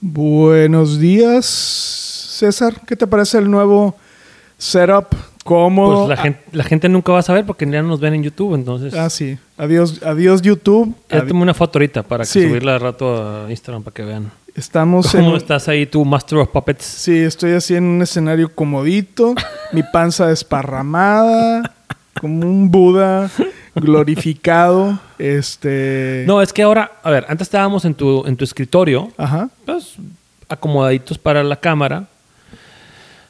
Buenos días, César. ¿Qué te parece el nuevo setup? ¿Cómo? Pues la, gente, la gente nunca va a saber porque ya no nos ven en YouTube, entonces... Ah, sí. Adiós, adiós YouTube. Ya Adi- tomé una foto ahorita para que Sí. subirla de rato a Instagram para que vean. Estamos ¿Cómo en... estás ahí tú, Master of Puppets? Sí, estoy así en un escenario comodito, mi panza desparramada, como un Buda glorificado. Este... No, es que ahora, a ver, antes estábamos en tu, en tu escritorio, Ajá. pues acomodaditos para la cámara,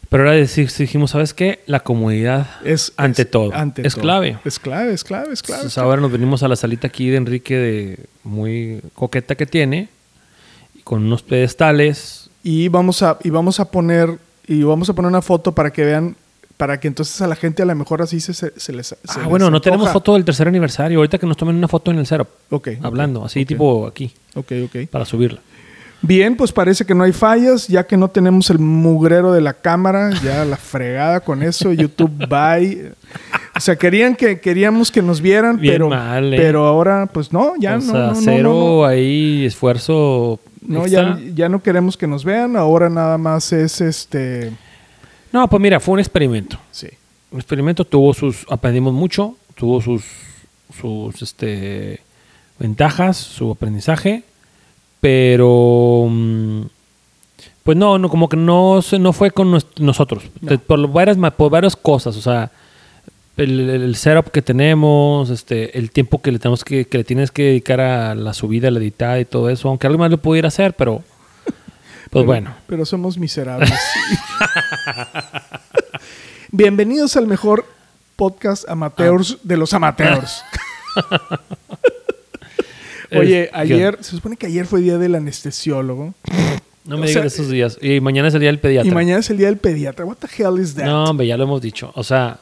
pero ahora dijimos, ¿sabes qué? La comodidad Es, ante es- todo. ante es todo. clave. Es clave, es clave, es clave. Entonces ahora nos venimos a la salita aquí de Enrique de muy coqueta que tiene, y con unos pedestales. y vamos a y vamos a poner y vamos a poner una foto para que vean para que entonces a la gente a lo mejor así se, se, se les se ah, les bueno, no tenemos foto del tercer aniversario. Ahorita que nos tomen una foto en el setup. Ok, hablando, así tipo aquí, ok, ok. para subirla. Bien, pues parece que no hay fallas, ya que no tenemos el mugrero de la cámara, ya la fregada con eso, YouTube bye. O sea, querían que queríamos que nos vieran, Bien pero mal, ¿eh? pero ahora pues no, ya o no, sea, no, no, cero no. ahí esfuerzo. No, extra. ya, ya no queremos que nos vean, ahora nada más es este No, pues mira, fue un experimento. sí. Un experimento tuvo sus, aprendimos mucho, tuvo sus, sus, este, ventajas, su aprendizaje, pero, mm, pues no, no, como que no, no fue con nosotros, No. Por varias, por varias cosas, o sea, el, setup que tenemos, este, el tiempo que le tenemos que, que le tienes que dedicar a la subida, la editada y todo eso, aunque alguien más lo pudiera hacer, pero, pues Pero- bueno. Pero somos miserables. Bienvenidos al mejor podcast amateurs de los amateurs. Oye, ayer, se supone que ayer fue día del anestesiólogo. No O me sea, digas esos días. Y mañana es el día del pediatra. Y mañana es el día del pediatra. What the hell is that? No, hombre, ya lo hemos dicho. O sea,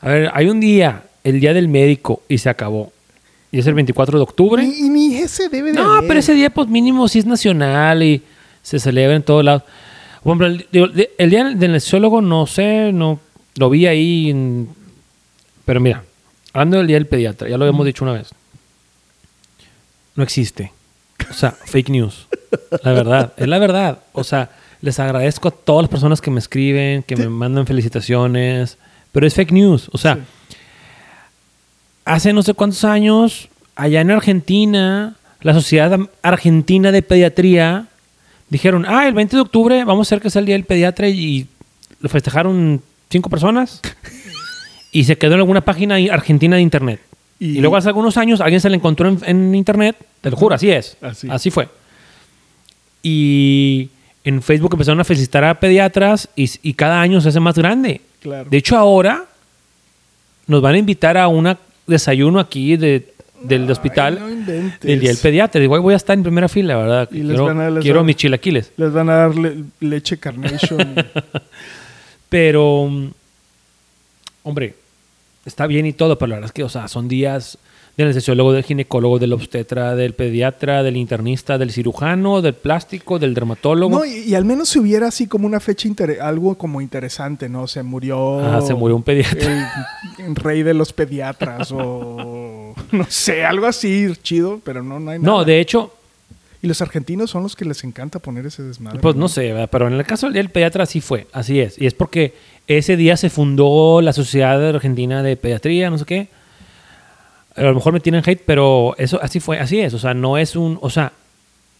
a ver, hay un día, el día del médico, y se acabó. Y es el 24 de octubre. Ni, y ni ese debe de No, haber. pero ese día, pues mínimo, sí es nacional y se celebra en todos lados. Hombre, el, digo, de- el día del anestesiólogo, no sé, no lo vi ahí. en- pero mira, hablando del día del pediatra, ya lo habíamos dicho una vez. No existe. O sea, fake news. La verdad, es la verdad. O sea, les agradezco a todas las personas que me escriben, que me mandan felicitaciones, pero es fake news. O sea, Sí. hace no sé cuántos años, allá en Argentina, la Sociedad Argentina de Pediatría dijeron, ah, el 20 de octubre vamos a hacer que sea el Día del Pediatra y lo festejaron cinco personas y se quedó en alguna página argentina de internet. Y- Y, luego hace algunos años alguien se le encontró en, en internet, te lo juro, así es. Así. Así, fue. Y en Facebook empezaron a felicitar a pediatras y, y cada año se hace más grande. Claro. De hecho, ahora nos van a invitar a un desayuno aquí de, del hospital no inventes. del día del pediatra. Digo, "Ay, voy a estar en primera fila, ¿verdad? Y les quiero van a- les quiero van- mis chilaquiles. Les van a dar le- leche carnation. Pero, mm, hombre, está bien y todo, pero la verdad es que, o sea, son días del anestesiólogo, del ginecólogo, del obstetra, del pediatra, del internista, del cirujano, del plástico, del dermatólogo. no, y, y al menos si hubiera así como una fecha, algo como interesante, ¿no? Se murió... Ah, se murió un pediatra. el, el rey de los pediatras o no sé, algo así chido, pero no, no hay nada. No, de hecho, Y los argentinos son los que les encanta poner ese desmadre. Pues no sé, ¿verdad? pero en el caso del Pediatra así fue, así es. Y es porque ese día se fundó la Sociedad Argentina de Pediatría, no sé qué. A lo mejor me tienen hate, pero eso así fue, así es. O sea, no es un, o sea,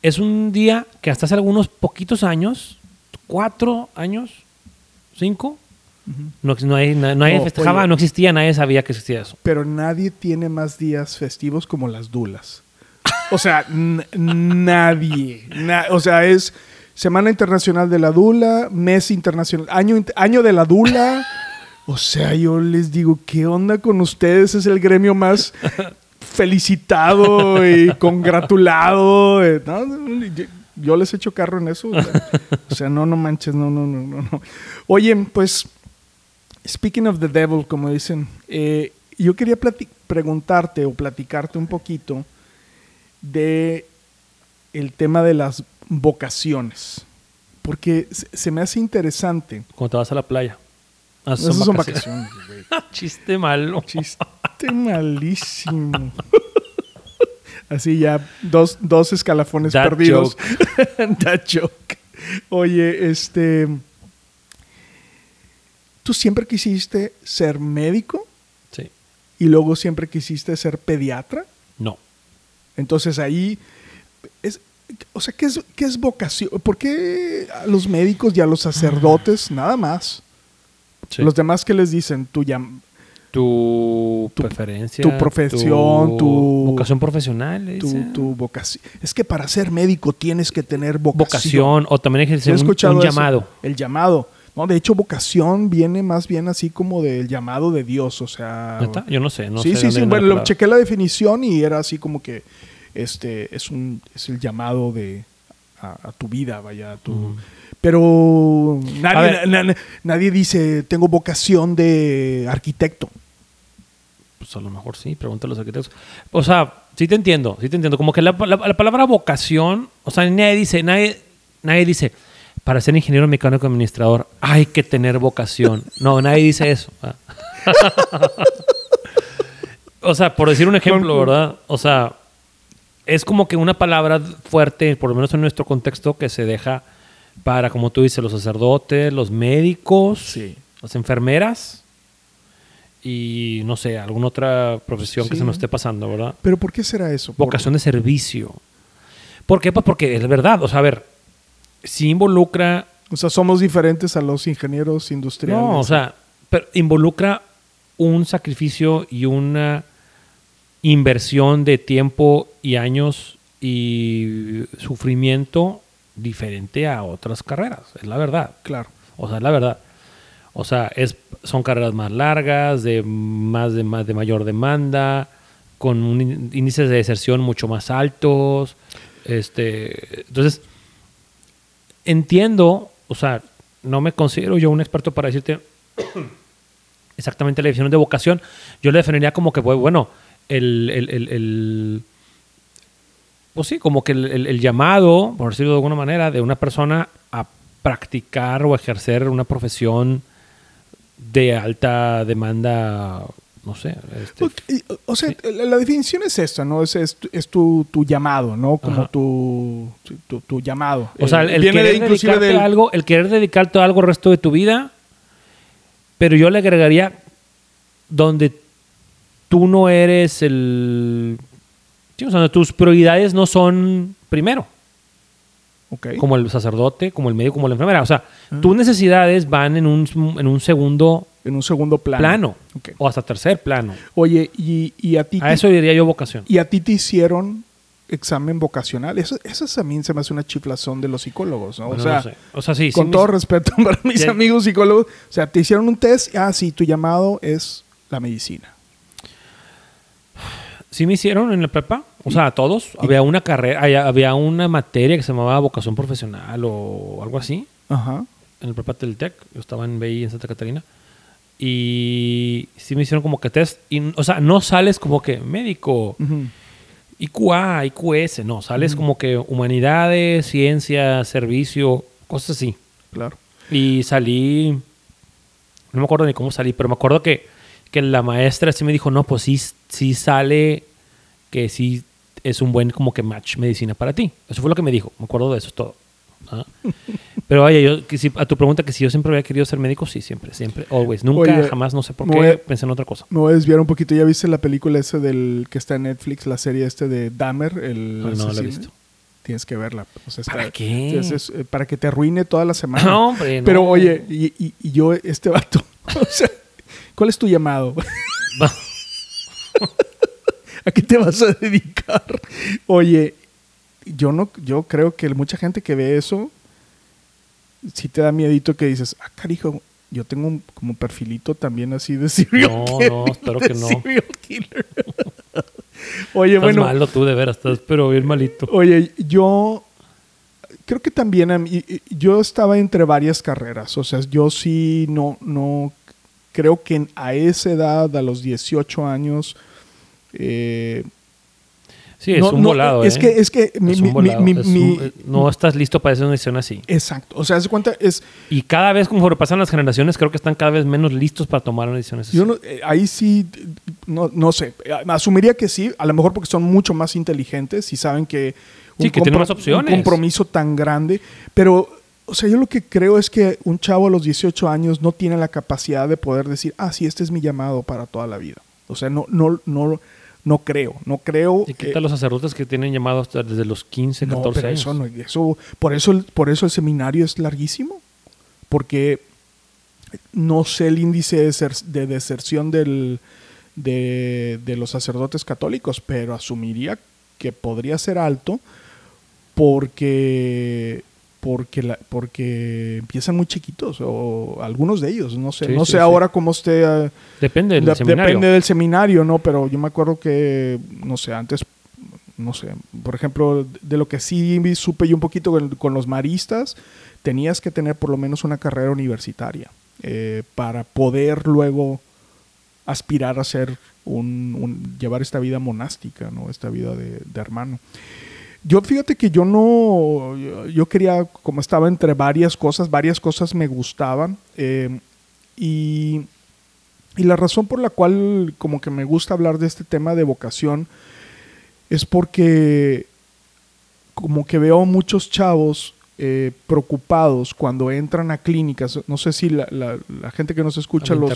es un día que hasta hace algunos poquitos años, cuatro años, cinco, no, no, hay, nadie Oh, festejaba, oye. no existía, nadie sabía que existía eso. Pero nadie tiene más días festivos como las dulas. O sea, nadie. Na- o sea, es Semana Internacional de la Dula, mes internacional, año, año de la Dula. O sea, yo les digo, ¿qué onda con ustedes? Es el gremio más felicitado y congratulado. eh, ¿no? Yo- Yo les echo carro en eso. O sea, o sea, no, no manches, no, no, no, no, no. Oye, pues, speaking of the devil, como dicen, eh, yo quería preguntarte o platicarte un poquito de el tema de las vocaciones. Porque se, me hace interesante. Cuando te vas a la playa. Ah, Esas son vacaciones, güey. Chiste malo. Chiste malísimo. Así ya, dos, dos escalafones That perdidos. That joke. Oye, este. ¿Tú siempre quisiste ser médico Sí. y luego siempre quisiste ser pediatra? No. Entonces ahí. Es, o sea, ¿qué es, ¿qué es vocación? ¿Por qué a los médicos y a los sacerdotes nada más? Sí. Los demás, ¿qué les dicen? Llam- tu, tu- preferencia. tu profesión, tu- Vocación profesional. tu, tu vocación. Es que para ser médico tienes que tener vocación. vocación. O también que ¿Sí decir has un, un eso? llamado. El llamado. No, de hecho, vocación viene más bien así como del llamado de Dios. O sea. ¿Neta? Yo no sé. No sí, sé sí, sí. Bueno, lo chequé la definición y era así como que este es un es el llamado de a, a tu vida, vaya, a tu. Pero nadie, ver. na- na- nadie dice tengo vocación de arquitecto. Pues a lo mejor sí, pregúntale a los arquitectos. O sea, sí te entiendo, sí te entiendo. Como que la, la- la palabra vocación, o sea, nadie dice, nadie, nadie dice, para ser ingeniero mecánico administrador hay que tener vocación. No, nadie dice eso. o sea, por decir un ejemplo, ¿verdad? O sea, es como que una palabra fuerte, por lo menos en nuestro contexto, que se deja para, como tú dices, los sacerdotes, los médicos, Sí. las enfermeras y no sé, alguna otra profesión que se nos esté pasando, ¿verdad? Pero ¿por qué será eso? Vocación de servicio. ¿Por qué? Pues porque es verdad. O sea, a ver, si involucra. O sea, somos diferentes a los ingenieros industriales. No, o sea, pero involucra un sacrificio y una inversión de tiempo y años y sufrimiento diferente a otras carreras. Es la verdad. Claro. O sea, es la verdad. O sea, es, son carreras más largas, de más de, más de mayor demanda, con índices de deserción mucho más altos. Este, entonces, entiendo, o sea, no me considero yo un experto para decirte exactamente la definición de vocación. Yo le definiría como que, pues, bueno, el, el- el- el- pues sí, como que el, llamado, por decirlo de alguna manera, de una persona a practicar o ejercer una profesión de alta demanda, no sé. este, y, O sea, la, la definición es esta, ¿no? Es, es, tu- es tu, tu llamado, ¿no? Como tu, tu, tu llamado. O sea, el de- querer inclusive dedicarte del- a algo, el querer dedicarte a algo el resto de tu vida, pero yo le agregaría donde tú no eres el... sí, o sea, donde tus prioridades no son primero, Como el sacerdote, como el médico, como la enfermera. O sea, Ah. tus necesidades van en un, en un segundo En un segundo plano. o hasta tercer plano. Oye, y, y a ti A te- eso diría yo vocación. y a ti te hicieron examen vocacional. Eso, eso también se me hace una chiflazón de los psicólogos, ¿no? Bueno, o sea, no sé. o sea, sí, con todo respeto para mis amigos psicólogos, o sea, te hicieron un test, ah, sí, tu llamado es la medicina. Sí me hicieron en la prepa, o sea, a todos. Había una carrera, había- una materia que se llamaba vocación profesional o algo así Ajá. en el prepa del TEC. Yo estaba en BI en Santa Catarina. Y sí me hicieron como que test. Y, o sea, no sales como que médico, Ujú. IQA, IQS, no. Sales como que humanidades, ciencia, servicio, cosas así. Claro. Y salí, no me acuerdo ni cómo salí, pero me acuerdo que, que la maestra sí me dijo, no, pues sí, sí sale que sí es un buen como que match medicina para ti. Eso fue lo que me dijo, me acuerdo de eso todo. ¿ah? Pero oye, yo, que si- a tu pregunta que si yo siempre había querido ser médico, sí, siempre, siempre, always. Nunca, Oye, jamás, no sé por qué, a- pensé en otra cosa. Me voy a desviar un poquito. ¿Ya viste la película esa del que está en Netflix, la serie este de Dahmer, el No, no la he visto. Tienes que verla. O sea, ¿Para está- qué? es- es, eh, para que te arruine toda la semana. No, hombre, no. Pero oye, y, y- y yo, este vato, o sea, ¿cuál es tu llamado? ¿A qué te vas a dedicar? Oye, yo no, yo creo que mucha gente que ve eso, sí te da miedito que dices, ah, carijo, yo tengo un, como perfilito también así de serial No, killer, no, espero de que no. serial killer. Oye, Estás bueno. malo tú, de veras, estás pero bien malito. Oye, yo creo que también a mí- yo estaba entre varias carreras. O sea, yo sí no, no creo que a esa edad, a los 18 años, eh, Sí, es no- un no, volado, es ¿eh? que es que mi- Es mi- un volado, mi- es mi- un- eh, no estás listo para hacer una decisión así. exacto. O sea, haz de cuenta es Y cada vez, conforme pasan las generaciones, creo que están cada vez menos listos para tomar una decisión así. Yo no- ahí sí, no, no sé. Asumiría que sí, a lo mejor porque son mucho más inteligentes y saben que Sí, que tienen más opciones. un compromiso tan grande. Pero, o sea, yo lo que creo es que un chavo a los 18 años no tiene la capacidad de poder decir, ah, sí, este es mi llamado para toda la vida. O sea, no, no, no, no creo, no creo. Y eh, quita los sacerdotes que tienen llamados hasta desde los 15, no, 14 pero años. eso no, eso, por eso, el- por eso el seminario es larguísimo, porque no sé el índice de deserción del, de, de los sacerdotes católicos, pero asumiría que podría ser alto porque porque la- porque empiezan muy chiquitos o algunos de ellos no sé Sí, no sí, sé sí. ahora cómo esté eh, Depende del de- seminario. Depende del seminario, ¿no? Pero yo me acuerdo que, no sé, antes, no sé, por ejemplo, de lo que sí supe yo un poquito con, con los maristas, tenías que tener por lo menos una carrera universitaria eh, para poder luego aspirar a ser un, un- llevar esta vida monástica, ¿no? Esta vida de, de hermano. Yo fíjate que yo no, yo, quería, como estaba entre varias cosas, varias cosas me gustaban eh, y, y la razón por la cual como que me gusta hablar de este tema de vocación es porque como que veo muchos chavos eh, preocupados cuando entran a clínicas. No sé si la, la- la gente que nos escucha, los,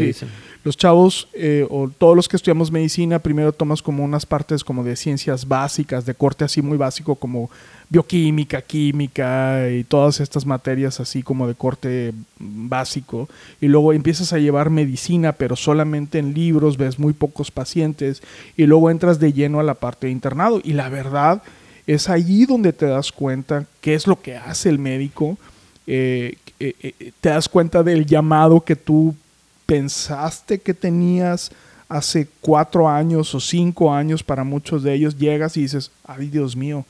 le dicen. los chavos eh, o todos los que estudiamos medicina, primero tomas como unas partes como de ciencias básicas, de corte así muy básico como bioquímica, química y todas estas materias así como de corte básico. Y luego empiezas a llevar medicina, pero solamente en libros, ves muy pocos pacientes y luego entras de lleno a la parte de internado. Y la verdad es ahí donde te das cuenta qué es lo que hace el médico. eh, eh, eh, te das cuenta del llamado que tú pensaste que tenías hace cuatro años o cinco años para muchos de ellos, llegas y dices, ay Dios mío,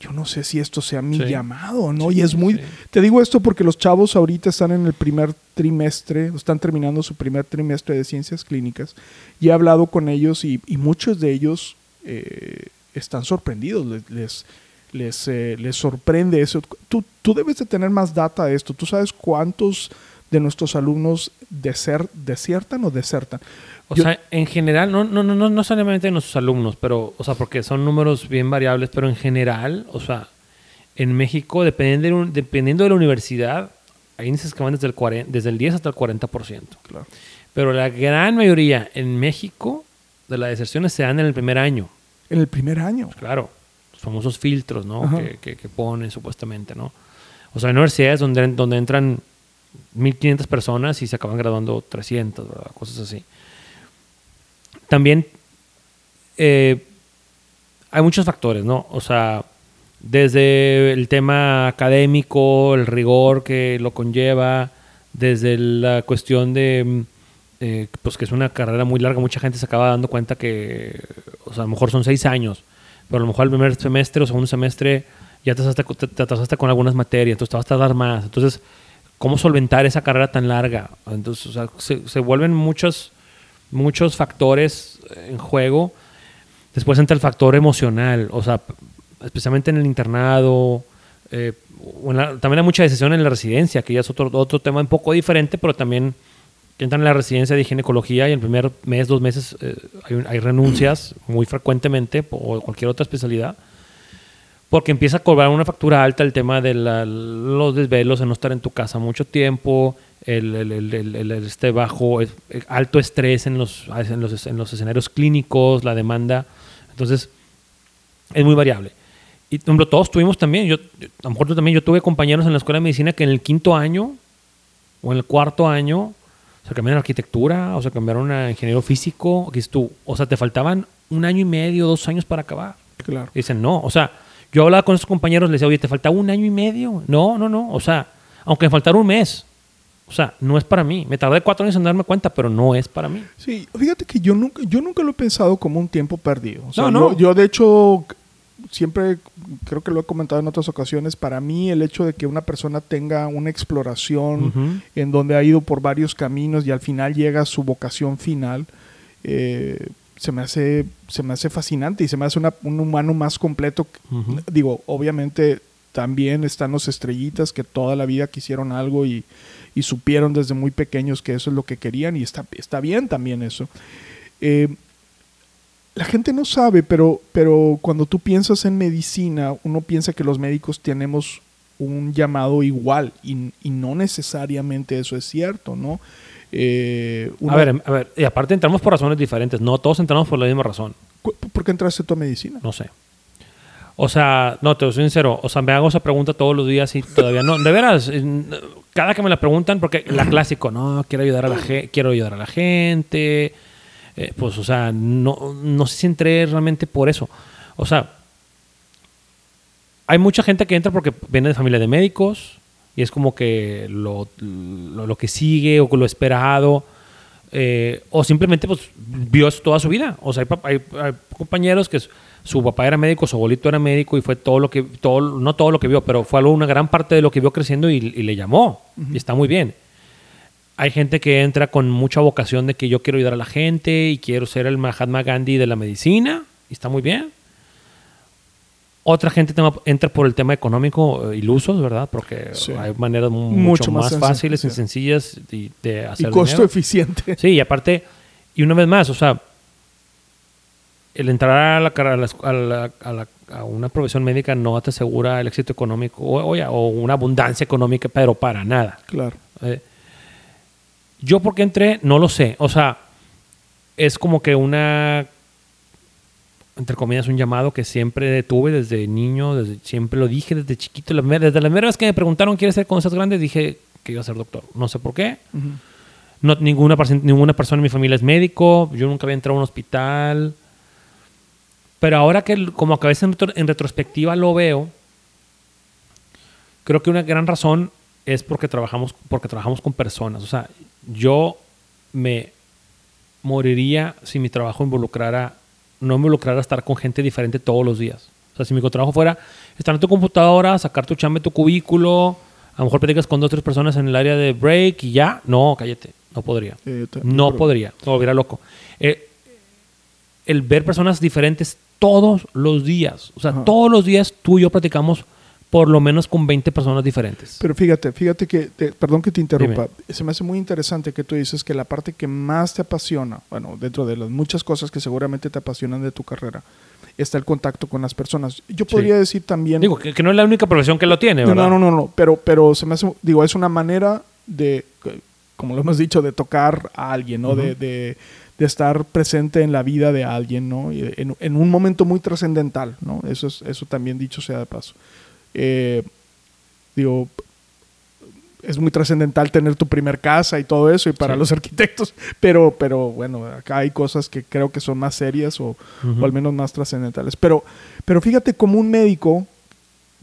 yo no sé si esto sea mi Sí. llamado, ¿no? Sí, y es muy... sí. Te digo esto porque los chavos ahorita están en el primer trimestre, están terminando su primer trimestre de ciencias clínicas y he hablado con ellos y, y muchos de ellos eh, están sorprendidos, les... les les, eh, les sorprende eso. Tú, tú debes de tener más data de esto. ¿Tú sabes cuántos de nuestros alumnos deser- desiertan o desertan? O Yo- sea, en general, no, no, no, no, no solamente en nuestros alumnos, pero, o sea, porque son números bien variables, pero en general, o sea, en México, dependiendo de, un- dependiendo de la universidad, hay índices que van desde el, 40 desde el 10 hasta el 40%. Claro. Pero la gran mayoría en México de las deserciones se dan en el primer año. En el primer año. Claro, los famosos filtros, ¿no? Que, que- que ponen supuestamente, ¿no? O sea, hay universidades donde, donde entran 1.500 personas y se acaban graduando 300, ¿verdad? Cosas así. También eh, hay muchos factores, ¿no? O sea, desde el tema académico, el rigor que lo conlleva, desde la cuestión de, mm, eh, pues que es una carrera muy larga, mucha gente se acaba dando cuenta que, o sea, a lo mejor son seis años, pero a lo mejor el primer semestre o segundo semestre ya te atrasaste, te, te atrasaste con algunas materias, entonces te vas a tardar más. Entonces, ¿cómo solventar esa carrera tan larga? Entonces, o sea, se, se vuelven muchos, muchos factores en juego. Después entra el factor emocional, o sea, especialmente en el internado. eh, la- también hay mucha decisión en la residencia, que ya es otro, otro tema un poco diferente, pero también que entran en la residencia de ginecología y el primer mes, dos meses, eh, hay, hay renuncias muy frecuentemente, o cualquier otra especialidad, porque empieza a cobrar una factura alta el tema de la- los desvelos, de no estar en tu casa mucho tiempo, el, el- el- el- este bajo, el alto estrés en los, en, los, en los escenarios clínicos, la demanda. Entonces, es muy variable. Y, todos tuvimos también, yo- a lo mejor tú también, yo tuve compañeros en la escuela de medicina que en el quinto año o en el cuarto año se cambiaron a arquitectura o se cambiaron a ingeniero físico. Que tú, o sea, te faltaban un año y medio, dos años para acabar. Claro. Y dicen, no, o sea, yo hablaba con esos compañeros, les decía, oye, ¿te faltaba un año y medio? No, no, no, o sea, aunque me faltara un mes, O sea, no es para mí. Me tardé cuatro años en darme cuenta, pero no es para mí. Sí, fíjate que yo nunca, yo nunca lo he pensado como un tiempo perdido. O sea, No, no. Yo, yo, de hecho siempre creo que lo he comentado en otras ocasiones. Para mí el hecho de que una persona tenga una exploración en donde ha ido por varios caminos y al final llega a su vocación final, eh, se me hace se me hace fascinante y se me hace una- un humano más completo. Digo, obviamente también están los estrellitas que toda la vida quisieron algo y, y supieron desde muy pequeños que eso es lo que querían y está, está bien también eso. Eh, la gente no sabe, pero, pero cuando tú piensas en medicina, uno piensa que los médicos tenemos un llamado igual y, y no necesariamente eso es cierto, ¿no? Eh, A ver, a ver, y aparte entramos por razones diferentes. No todos entramos por la misma razón. ¿por qué entraste tú a medicina? No sé. O sea, no, te soy sincero. O sea, me hago esa pregunta todos los días y todavía no. De veras, cada que me la preguntan, porque la clásico, no, quiero ayudar a la, quiero ayudar a la gente. Eh, pues, o sea, no, no sé si entré realmente por eso. O sea, hay mucha gente que entra porque viene de familia de médicos y es como que lo, lo, lo que sigue o lo esperado. eh, o simplemente pues vio eso toda su vida. O sea, hay, pap- hay- hay compañeros que su papá era médico, su abuelito era médico y fue todo lo que, todo, no todo lo que vio, pero fue algo, una gran parte de lo que vio creciendo y, y le llamó. Y está muy bien. Hay gente que entra con mucha vocación de que yo quiero ayudar a la gente y quiero ser el Mahatma Gandhi de la medicina y está muy bien. Otra gente entra por el tema económico eh, ilusos, ¿verdad? Porque Sí. hay maneras mu- Mucho mucho, más más, fáciles y sencillas de, de Y hacer costo dinero. eficiente. Sí, y aparte, y una vez más, o sea, el entrar a, la, a, la a, la- a la- a una profesión médica no te asegura el éxito económico o, o ya- o una abundancia económica, pero para nada. Claro. Eh, yo por qué entré, no lo sé. O sea, es como que una, entre comillas, un llamado que siempre tuve desde niño, desde, siempre lo dije desde chiquito. Desde la primera vez que me preguntaron, ¿quieres ser cuando seas grande? Dije que iba a ser doctor. No sé por qué. Ujú. No, ninguna, ninguna persona en mi familia es médico. Yo nunca había entrado a un hospital. Pero ahora que como a veces en, retro- en retrospectiva lo veo, creo que una gran razón es porque trabajamos, porque trabajamos con personas. O sea, yo me moriría si mi trabajo involucrara, no involucrara estar con gente diferente todos los días. O sea, si mi trabajo fuera estar en tu computadora, sacar tu chamba de tu cubículo, a lo mejor platicas con dos o tres personas en el área de break y ya, no, cállate, no podría. No pero- podría, me volviera loco. Eh, el ver personas diferentes todos los días, o sea, Ajá. todos los días tú y yo platicamos por lo menos con 20 personas diferentes. Pero fíjate, fíjate que, te- perdón que te interrumpa, se me hace muy interesante que tú dices que la parte que más te apasiona, bueno, dentro de las muchas cosas que seguramente te apasionan de tu carrera, está el contacto con las personas. Yo podría decir también... Digo, que, que no es la única profesión que lo tiene, no, ¿verdad? no, no, no, pero, pero se me hace, digo, es una manera de, como lo hemos dicho, de tocar a alguien, ¿no? de, Ujú. de, de estar presente en la vida de alguien, ¿no? En, en un momento muy trascendental, ¿no? Eso, es, eso también dicho sea de paso. Eh, digo, es muy trascendental tener tu primer casa y todo eso, y para Sí. los arquitectos, pero, pero bueno, acá hay cosas que creo que son más serias o, al menos más trascendentales. Pero, pero fíjate como un médico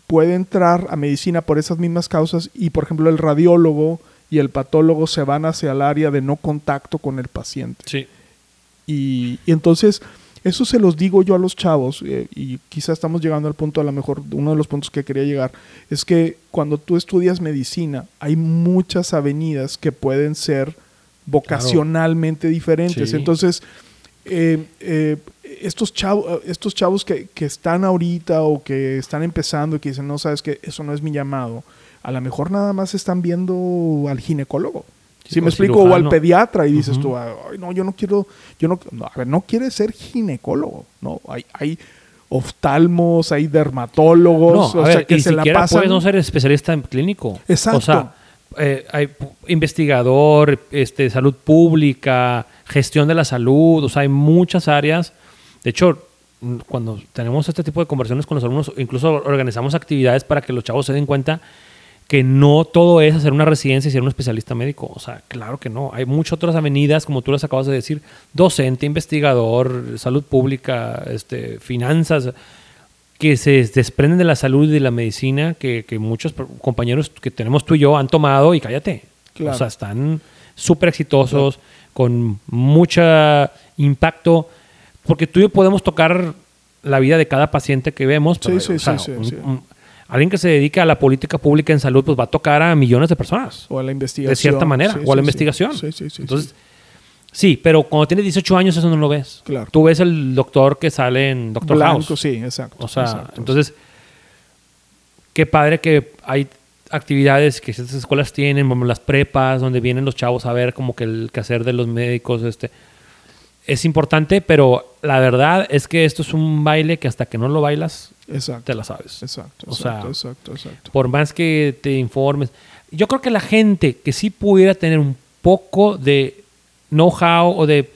puede entrar a medicina por esas mismas causas y, por ejemplo, el radiólogo y el patólogo se van hacia el área de no contacto con el paciente. Sí. Y, y entonces, eso se los digo yo a los chavos, eh, y quizá estamos llegando al punto, a lo mejor, uno de los puntos que quería llegar, es que cuando tú estudias medicina, hay muchas avenidas que pueden ser vocacionalmente diferentes. Sí. Entonces, eh, eh, estos chavos, estos chavos que, que están ahorita o que están empezando y que dicen, no, sabes que eso no es mi llamado, a lo mejor nada más están viendo al ginecólogo. Si me explico, o al cirujano. pediatra y dices Ujú. tú, "Ay, no, yo no quiero, yo no, no, a ver, no quieres ser ginecólogo, no, hay, hay oftalmos, hay dermatólogos, No, o a sea, que se la pasan. puedes no ser especialista en clínico. Exacto. O sea, eh, hay investigador, este, salud pública, gestión de la salud, o sea, hay muchas áreas. De hecho, cuando tenemos este tipo de conversaciones con los alumnos, incluso organizamos actividades para que los chavos se den cuenta que no todo es hacer una residencia y ser un especialista médico. O sea, claro que no. Hay muchas otras avenidas, como tú las acabas de decir, docente, investigador, salud pública, este, finanzas, que se desprenden de la salud y de la medicina que, que muchos compañeros que tenemos tú y yo han tomado y cállate. Claro. O sea, están súper exitosos, con mucho impacto, porque tú y yo podemos tocar la vida de cada paciente que vemos. Sí, pero, sí, o sea, sí, sí, un- sí. un- alguien que se dedica a la política pública en salud, pues va a tocar a millones de personas. O a la investigación. De cierta manera, Sí, o a la sí, investigación. Sí, sí, sí. Entonces, sí. pero cuando tienes 18 años eso no lo ves. Claro. Tú ves el doctor que sale en Doctor Blanco, House. sí, exacto. O sea, exacto. entonces, qué padre que hay actividades que estas escuelas tienen, como las prepas, donde vienen los chavos a ver como que el quehacer de los médicos, este, es importante, pero la verdad es que esto es un baile que hasta que no lo bailas, Exacto. te la sabes. Exacto, O sea, exacto. Por más que te informes. Yo creo que la gente que sí pudiera tener un poco de know-how o de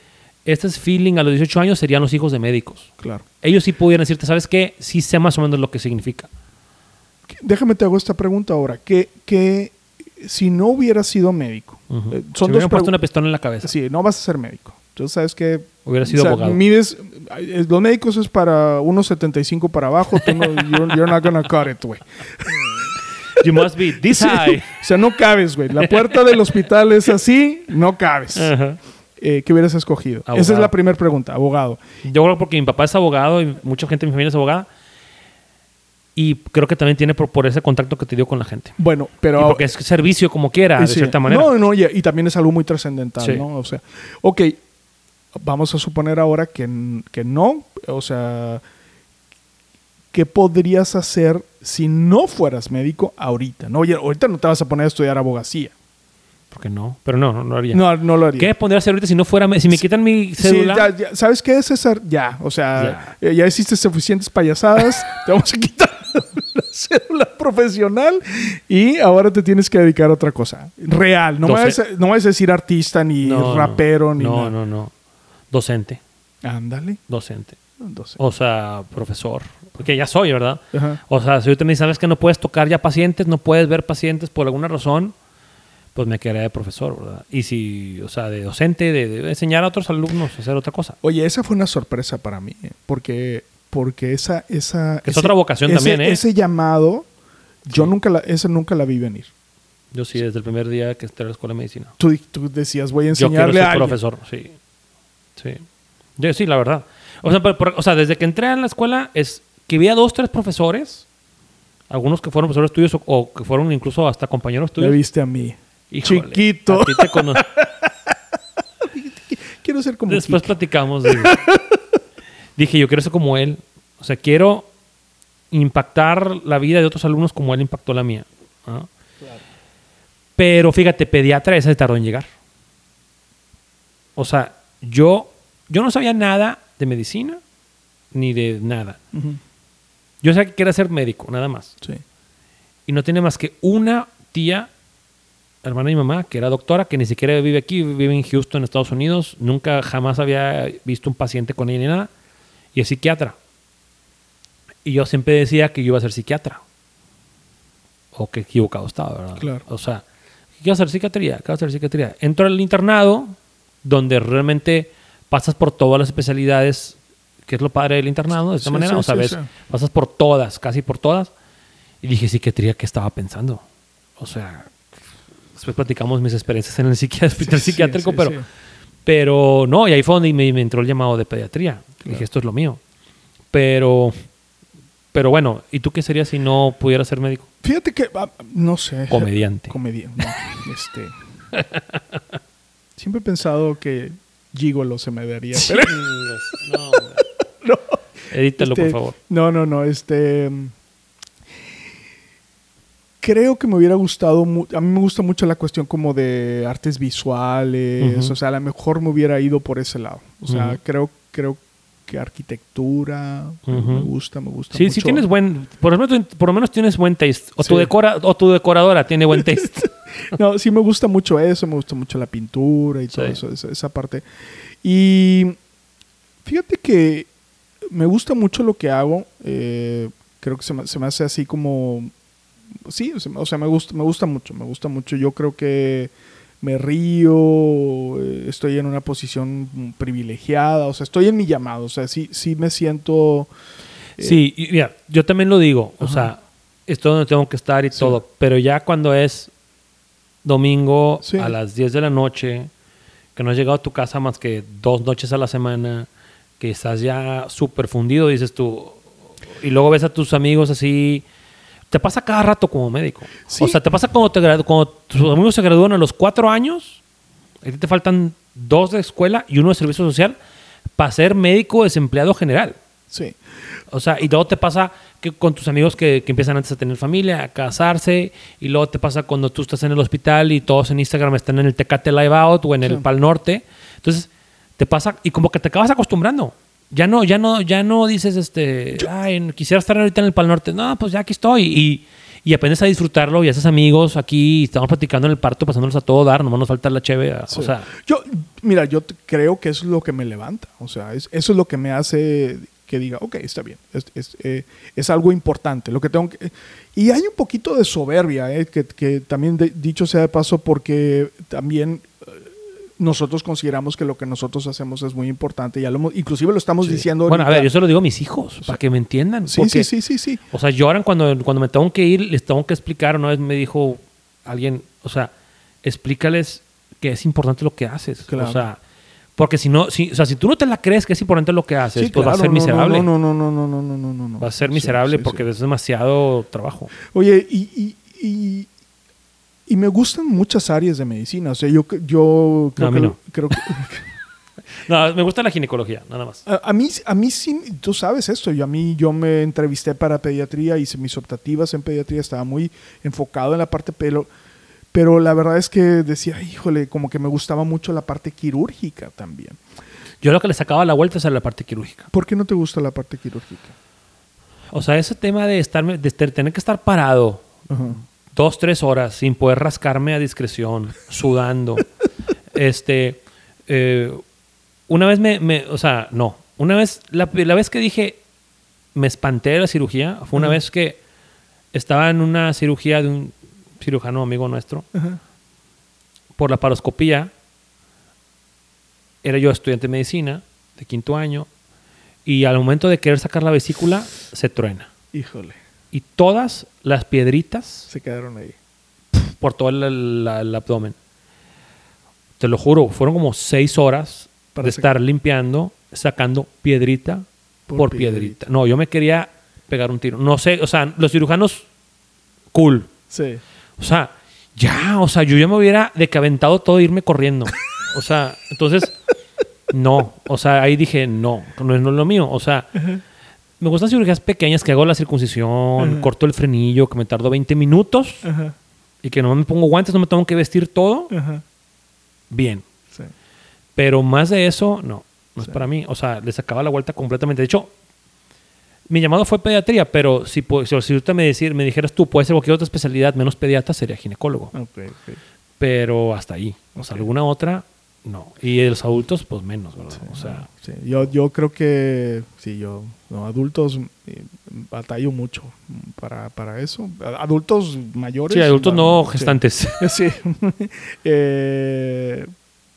este feeling a los 18 años serían los hijos de médicos. Claro. Ellos sí pudieran decirte, ¿sabes qué? Sí sé más o menos lo que significa. Déjame te hago esta pregunta ahora. ¿Qué, qué si no hubieras sido médico? Ujú. eh, Si son me dos puesto una pistola en la cabeza. Sí, no vas a ser médico. Entonces, ¿sabes que Hubiera sido abogado. Mides, eh, los médicos es para 1.75 para abajo. Tú no, you're, you're not gonna cut it, güey. You must be this Sí. high. O sea, no cabes, güey. La puerta del hospital es así, no cabes. Ajá. Eh, ¿Qué hubieras escogido? Esa es Abogado. la primera pregunta, abogado. Yo creo porque mi papá es abogado y mucha gente de mi familia es abogada. Y creo que también tiene por, por ese contacto que te dio con la gente. Bueno, y pero... porque es servicio como quiera, de Sí. cierta manera. No, no, y, y también es algo muy trascendental, Sí. ¿no? O sea, ok, vamos a suponer ahora que, que no, o sea, ¿qué podrías hacer si no fueras médico ahorita? No, Oye, ahorita no te vas a poner a estudiar abogacía. Porque no, pero no, no, no haría. No, no lo haría. ¿Qué pondría a hacer ahorita si no fuera, si me quitan mi Sí, cédula? ya, ya. ¿Sabes qué César? Ya, o sea, eh, ya hiciste suficientes payasadas, te vamos a quitar la cédula profesional y ahora te tienes que dedicar a otra cosa. Real, no, me vayas a, no vayas a decir artista, ni no. rapero, ni No, nada. no, no. Docente, Ándale. docente. O sea, profesor. Porque ya soy, ¿verdad? ajá. O sea, si ahorita me dicen, sabes que no puedes tocar ya pacientes, no puedes ver pacientes por alguna razón, pues me quedaría de profesor, ¿verdad? Y si, o sea, de docente, de, de enseñar a otros alumnos a hacer otra cosa. Oye, esa fue una sorpresa para mí, eh, porque, porque esa, esa Es otra vocación ese- también, ¿eh? Ese llamado, yo nunca la, esa nunca la vi venir. Yo sí, desde el primer día que entré a la escuela de medicina. Tú, tú decías, voy a Yo quiero enseñarle ser a alguien. profesor, sí. Sí. Yo sí, la verdad. O sea, por- por- o sea, desde que entré a la escuela es que había dos, tres profesores, algunos que fueron profesores tuyos o, o que fueron incluso hasta compañeros Me tuyos. viste a mí. Híjole, Chiquito. a ti te cono- Quiero ser como Después Kike. platicamos. de- Dije, yo quiero ser como él. O sea, quiero impactar la vida de otros alumnos como él impactó la mía. ¿no? Pero fíjate, pediatra esa se tardó en llegar. O sea, yo, yo no sabía nada de medicina ni de nada. Yo sabía que quería ser médico, nada más. Sí. Y no tiene más que una tía, hermana de mi mamá, que era doctora, que ni siquiera vive aquí, vive en Houston, Estados Unidos. Nunca, jamás había visto un paciente con ella ni nada. Y es psiquiatra. Y yo siempre decía que yo iba a ser psiquiatra. O que equivocado estaba, ¿verdad? Claro. O sea, quiero hacer psiquiatría, quiero hacer psiquiatría. Entro al internado, donde realmente pasas por todas las especialidades, que es lo padre del internado, de esta Sí, manera. sí, o sea, sí, ves, sí. pasas por todas, casi por todas. Y dije, psiquiatría, ¿qué estaba pensando? O sea, después platicamos mis experiencias en el hospital Sí, psiquiátrico, sí, pero, sí. pero no, y ahí fue donde me, me entró el llamado de pediatría. Dije, esto es lo mío. Pero, pero bueno, ¿y tú qué serías si no pudieras ser médico? Fíjate que, ah, no sé. Comediante. Comediante. No, este. Siempre he pensado que Gigolo se me daría. pero- no, no. Edítalo, Este, por favor. No, no, no. Este. mm, Creo que me hubiera gustado. mu- A mí me gusta mucho la cuestión como de artes visuales. O sea, a lo mejor me hubiera ido por ese lado. O sea, Ujú. creo, creo que arquitectura. Me gusta, me gusta. Sí, mucho. sí tienes buen, por lo menos, por lo menos tienes buen taste. O, tu decora, o tu decoradora tiene buen taste. No, sí me gusta mucho eso, me gusta mucho la pintura y todo Sí. eso, esa, esa parte. Y fíjate que me gusta mucho lo que hago. eh, creo que se me, se me hace así como... Sí, o sea, o sea, me gusta, me gusta mucho, me gusta mucho. Yo creo que me río, eh, estoy en una posición privilegiada, o sea, estoy en mi llamado, o sea, sí, sí me siento... eh, Sí, mira, yo también lo digo, o sea, esto donde tengo que estar y Sí. todo, pero ya cuando es domingo Sí. a las 10 de la noche, que no has llegado a tu casa más que dos noches a la semana, que estás ya súper fundido, dices tú, y luego ves a tus amigos así. Te pasa cada rato como médico. Sí. O sea, te pasa cuando, te cuando tus amigos se gradúan a los cuatro años, a ti te faltan dos de escuela y uno de servicio social para ser médico desempleado general. Sí. O sea, y luego te pasa que con tus amigos que, que empiezan antes a tener familia, a casarse, y luego te pasa cuando tú estás en el hospital y todos en Instagram están en el Tecate Live Out o en el. Pal Norte. Entonces, te pasa y como que te acabas acostumbrando. Ya no, ya no, ya no dices, este, ay, quisiera estar ahorita en el Pal Norte. No, pues ya aquí estoy. Y, y aprendes a disfrutarlo y haces amigos aquí, y estamos platicando en el parto, pasándonos a todo dar, nomás nos falta la cheve. O sea, yo, mira, yo creo que eso es lo que me levanta. O sea, es- eso es lo que me hace que diga, ok, está bien. Es, es, eh, es algo importante. Lo que tengo que, y hay un poquito de soberbia, eh, que, que también de- dicho sea de paso, porque también nosotros consideramos que lo que nosotros hacemos es muy importante. Ya lo inclusive lo estamos diciendo. bueno, a ver, yo se lo digo a mis hijos, para que me entiendan. Sí, porque- sí, sí, sí, sí. O sea, lloran cuando, cuando me tengo que ir, les tengo que explicar. Una vez me dijo alguien, o sea, explícales que es importante lo que haces. Claro. O sea, porque si no, si, o sea, si tú no te la crees que es importante lo que haces, Sí, pues vas a ser no, miserable. No, no, no, no, no, no, no, no, no. Vas a ser Sí, miserable sí, porque sí. es demasiado trabajo. Oye, y, y, y, y me gustan muchas áreas de medicina. O sea, yo, yo creo a mí que... no. Creo que No, me gusta la ginecología, nada más. a, a mí, a mí sí, tú sabes esto. Yo, a mí, yo me entrevisté para pediatría, hice mis optativas en pediatría, estaba muy enfocado en la parte pelo. Pero la verdad es que decía, híjole, como que me gustaba mucho la parte quirúrgica también. Yo lo que le sacaba la vuelta es a la parte quirúrgica. ¿Por qué no te gusta la parte quirúrgica? O sea, ese tema de, estar, de tener que estar parado Ajá. Dos, tres horas sin poder rascarme a discreción, sudando. este, eh, una vez me, me- o sea, no, una vez, la, la vez que dije, me espanté de la cirugía, fue una vez que estaba en una cirugía de un cirujano amigo nuestro, por la paroscopía, era yo estudiante de medicina, de quinto año, y al momento de querer sacar la vesícula, se truena. Híjole, Y todas las piedritas se quedaron ahí. por todo el, la- el abdomen. Te lo juro, fueron como seis horas Para de sacar- estar limpiando, sacando piedrita Por por, piedrita. piedrita. No, yo me quería pegar un tiro. No sé, o sea, los cirujanos, cool. Sí. O sea, ya, o sea, yo ya me hubiera decaventado todo e irme corriendo. O sea, entonces, no. O sea, ahí dije, no, no es, no es lo mío. O sea, me gustan cirugías pequeñas que hago la circuncisión, Ajá. corto el frenillo, que me tardo 20 minutos Ajá. y que no me pongo guantes, no me tengo que vestir todo, Ajá. bien. Sí. Pero más de eso, no, no Sí. es para mí. O sea, le sacaba la vuelta completamente. De hecho, mi llamado fue pediatría, pero si, si ahorita me, decir, me dijeras tú, puede ser cualquier otra especialidad menos pediatra, sería ginecólogo. Ok, ok. Pero hasta ahí. O sea, alguna otra, no. Y los adultos, pues menos, ¿verdad? O sea, Sí, yo, yo creo que sí, yo, no, adultos eh, batallo mucho para, para eso. Adultos mayores. sí, adultos no gestantes. Sí. Eh,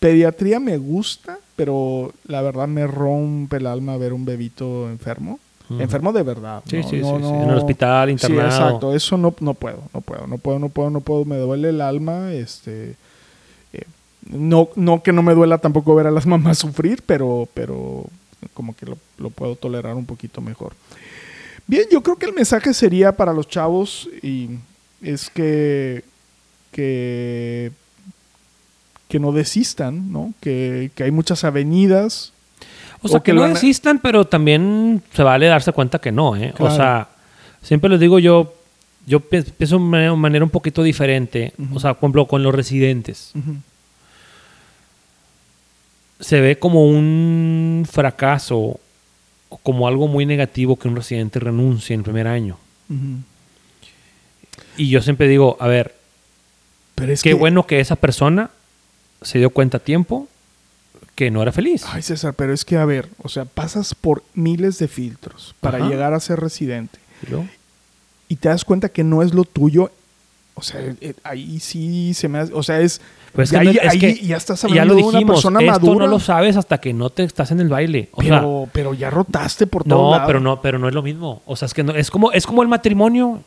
pediatría me gusta, pero la verdad me rompe el alma ver un bebito enfermo. Enfermo de verdad. Sí, no- sí, no- sí, En el hospital, internado. Sí, exacto. Eso no, no puedo, no puedo, no puedo, no puedo, no puedo. Me duele el alma. Este, no, no que no me duela tampoco ver a las mamás sufrir, pero, pero como que lo, lo puedo tolerar un poquito mejor. Bien, yo creo que el mensaje sería para los chavos y es que, que, que no desistan, ¿no? Que, que hay muchas avenidas. O sea, O que, que no han- desistan, pero también se vale darse cuenta que no, ¿eh? Claro. O sea, siempre les digo yo, yo pi- pienso de manera, manera un poquito diferente. O sea, por ejemplo, con los residentes. Ujú. Se ve como un fracaso o como algo muy negativo que un residente renuncie en el primer año. Y yo siempre digo, a ver, Pero es qué que- bueno que esa persona se dio cuenta a tiempo que no era feliz. Ay, César, pero es que, a ver, o sea, pasas por miles de filtros para Ajá. llegar a ser residente y te das cuenta que no es lo tuyo. O sea, eh, ahí sí se me hace, o sea, es, Pues es ya, que no- ahí- es ahí que ya estás ya hablando lo de una dijimos, persona esto madura. no lo sabes hasta que no te estás en el baile. O sea, pero, pero ya rotaste por todo No, lado. pero no, pero no es lo mismo. O sea, es que no, es como, es como el matrimonio.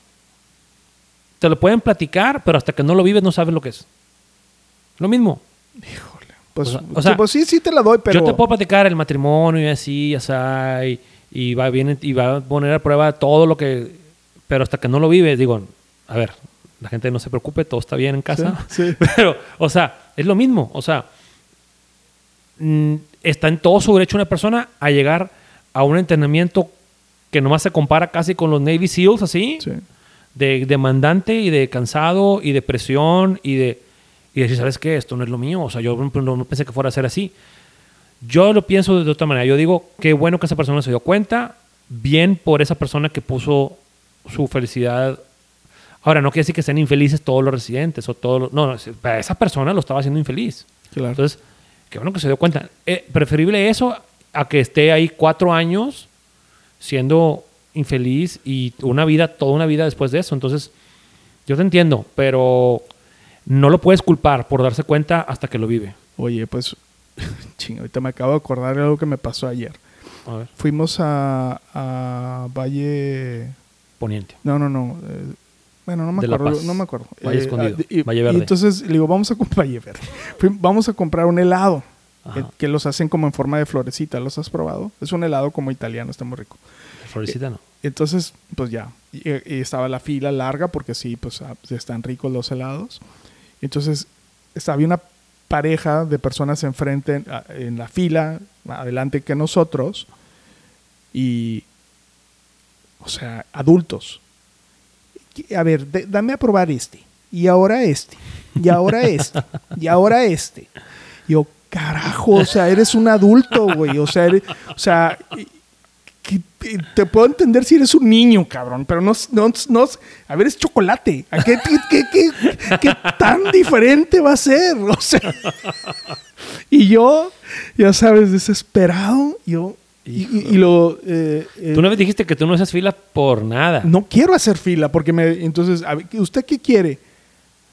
Te lo pueden platicar, pero hasta que no lo vives no sabes lo que es. Lo mismo. Híjole. Pues, O sea- o sea, pues sí, sí te la doy, pero. Yo te puedo platicar el matrimonio y así, sea, y, y va, viene, y va a poner a prueba todo lo que... Pero hasta que no lo vives, digo, a ver, la gente no se preocupe, todo está bien en casa. Sí, sí. Pero, o sea, es lo mismo. O sea, mm, está en todo su derecho una persona a llegar a un entrenamiento que nomás se compara casi con los Navy SEALs, así, Sí. de demandante y de cansado y de presión y de y decir, ¿sabes qué? Esto no es lo mío. O sea, yo no, no pensé que fuera a ser así. Yo lo pienso de otra manera. Yo digo, qué bueno que esa persona se dio cuenta. Bien por esa persona que puso su felicidad. Ahora, no quiere decir que sean infelices todos los residentes o todos los... No, no, para esa persona lo estaba haciendo infeliz. Claro. Entonces, qué bueno que se dio cuenta. Eh, preferible eso a que esté ahí cuatro años siendo infeliz y una vida, toda una vida después de eso. Entonces, yo te entiendo, pero no lo puedes culpar por darse cuenta hasta que lo vive. Oye, pues. Ching, ahorita me acabo de acordar de algo que me pasó ayer. A ver, Fuimos a, a Valle. poniente. No, no, no. eh, bueno, no me acuerdo. No me acuerdo. Valle Eh, Escondido. ah, y, Valle y Verde. entonces le digo, vamos a comprar Valle Verde. Vamos a comprar un helado. Eh, que los hacen como en forma de florecita. ¿Los has probado? Es un helado como italiano, está muy rico. Florecita no. Entonces, pues ya. Y, y estaba la fila larga porque sí, pues ah, están ricos los helados. Entonces, había una pareja de personas enfrente en, a- en la fila, adelante que nosotros. Y, o sea, adultos. A ver, dame a probar este. Y ahora este. Y ahora este. Y ahora este. Yo, carajo, o sea, eres un adulto, güey. O sea, o sea, te, puedo entender si eres un niño, cabrón, pero no, no, no a ver, es chocolate. ¿A qué, qué, qué- qué- qué tan diferente va a ser? O sea, y yo, ya sabes, desesperado, yo, y, y- lo... eh, eh, Tú no me dijiste que tú no haces fila por nada. no quiero hacer fila porque me, entonces, a ver, ¿usted qué quiere?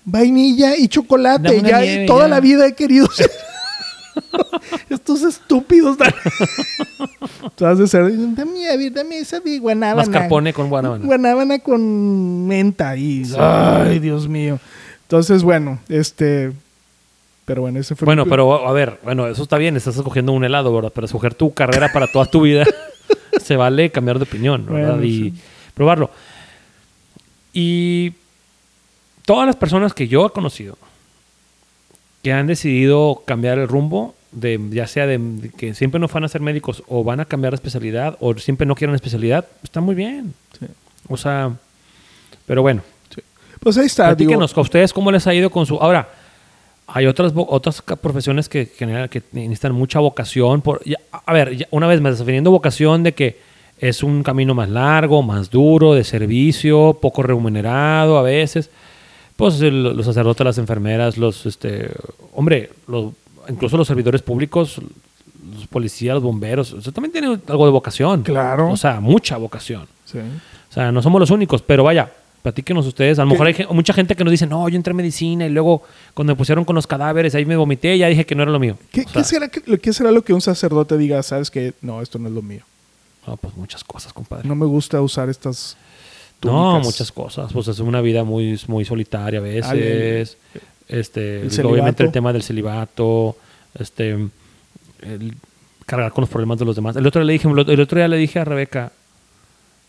Vainilla y chocolate. Una Ya nieve, toda ya. la vida he querido ser- Estos estúpidos. Tú has de ser, dame, a ver, dame esa de guanábana. Mascarpone con guanábana. Guanábana con menta y... Ay, Dios mío. Entonces, bueno, este... Pero bueno, ese fue... Bueno, mi- pero a ver, bueno, eso está bien, estás escogiendo un helado, ¿verdad? Pero escoger tu carrera para toda tu vida, se vale cambiar de opinión, ¿verdad? Bueno, y sí. probarlo. Y todas las personas que yo he conocido que han decidido cambiar el rumbo, de, ya sea de, de que siempre no van a ser médicos o van a cambiar de especialidad o siempre no quieren especialidad, está muy bien. Sí. O sea, pero bueno, Pues ahí está. digo, Platíquenos, ¿a ustedes cómo les ha ido con su...? Ahora, hay otras, otras profesiones que, generan- que necesitan mucha vocación. Por, ya- a ver, ya- una vez más, definiendo vocación de que es un camino más largo, más duro, de servicio, poco remunerado a veces. Pues el- los sacerdotes, las enfermeras, los... este Hombre, los, incluso los servidores públicos, los policías, los bomberos, eso también tiene algo de vocación. Claro. O sea, mucha vocación. sí. O sea, no somos los únicos, pero vaya, platíquenos ustedes. A lo ¿Qué? mejor hay mucha gente que nos dice, no, yo entré en medicina y luego cuando me pusieron con los cadáveres, ahí me vomité y ya dije que no era lo mío. ¿Qué, O sea, qué será, que- qué será lo que un sacerdote diga? Sabes que no, esto no es lo mío. No, pues muchas cosas, compadre. No me gusta usar estas No, túnicas. muchas cosas. Pues es una vida muy, muy solitaria a veces. Ah, el- este, el obviamente el tema del celibato, este, el cargar con los problemas de los demás. El otro, día le dije, el otro día le dije a Rebeca,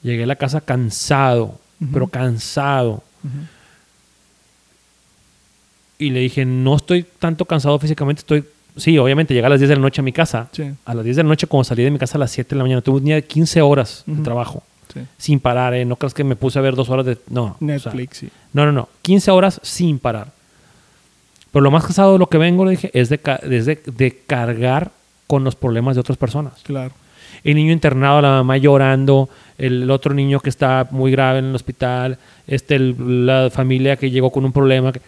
llegué a la casa cansado, Pero cansado. Y le dije, no estoy tanto cansado físicamente, estoy... Sí, obviamente llegué a las 10 de la noche a mi casa. Sí. A las 10 de la noche, como salí de mi casa a las 7 de la mañana, tuve un día de 15 horas de trabajo. Sí. Sin parar, ¿eh? No creas que me puse a ver dos horas de... No. o sea, Netflix, sí. no, no, no. 15 horas sin parar. Pero lo más cansado de lo que vengo, le dije, es de, ca- es de, de cargar con los problemas de otras personas. Claro. El niño internado, la mamá llorando, el otro niño que está muy grave en el hospital, este, el- la familia que llegó con un problema. que-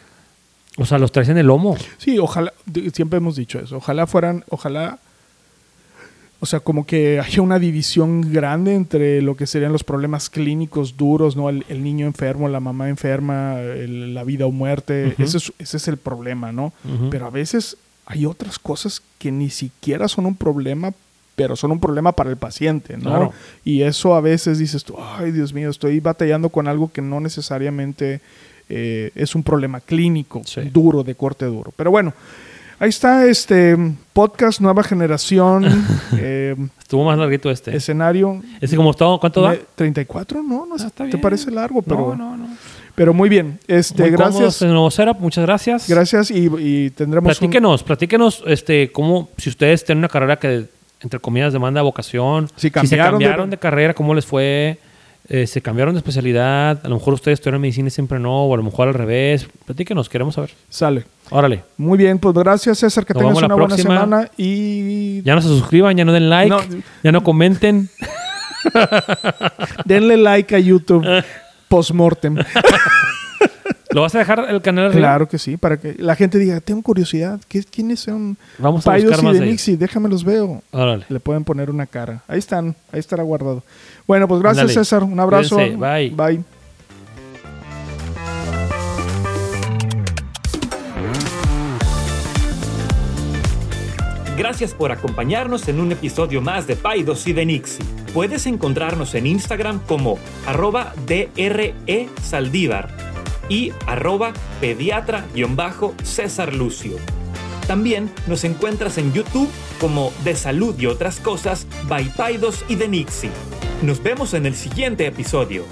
o sea, los traes en el lomo. Sí, ojalá, siempre hemos dicho eso, ojalá fueran, ojalá, o sea, como que haya una división grande entre lo que serían los problemas clínicos duros, ¿no? El, el niño enfermo, la mamá enferma, el- la vida o muerte, ese, es, ese es el problema, ¿no? Pero a veces hay otras cosas que ni siquiera son un problema, pero son un problema para el paciente, ¿no? Claro. Y eso a veces dices tú, ay Dios mío, estoy batallando con algo que no necesariamente eh, es un problema clínico, Sí. duro, de corte duro. Pero bueno, ahí está este podcast Nueva Generación, eh, Estuvo más larguito este. escenario. Ese como todo, ¿cuánto da? Me- 34, no, no Ah, está te bien. parece largo, pero, no, no, no. pero muy bien. Este, Muy gracias, nuevo setup, muchas gracias. gracias y, y tendremos un- Platíquenos, platíquenos, este, cómo, si ustedes tienen una carrera que, entre comillas, demanda vocación, Si se cambiaron de- cambiaron de, carrera, cómo les fue, eh, se cambiaron de especialidad, a lo mejor ustedes estudiaron medicina y siempre no, o a lo mejor al revés. Platíquenos, queremos saber. sale. Órale, Muy bien, pues gracias César, que Nos tengas una buena semana y ya no se suscriban, ya no den like, No. ya no comenten. denle like a YouTube postmortem. ¿Lo vas a dejar el canal arriba? Claro que sí, para que la gente diga, tengo curiosidad, ¿qué, ¿quiénes son Vamos a Paidos buscar y más de de. Nixie? Déjame los veo. Órale. Le pueden poner una cara. Ahí están, ahí estará guardado. Bueno, pues gracias. César, un abrazo. Cuídense, bye. Bye. Gracias por acompañarnos en un episodio más de Paidos y de Nixie. Puedes encontrarnos en Instagram como arroba DRE Saldívar y arroba pediatra-césar Lucio. También nos encuentras en YouTube como De Salud y otras cosas by Paidos y de Nixie. Nos vemos en el siguiente episodio.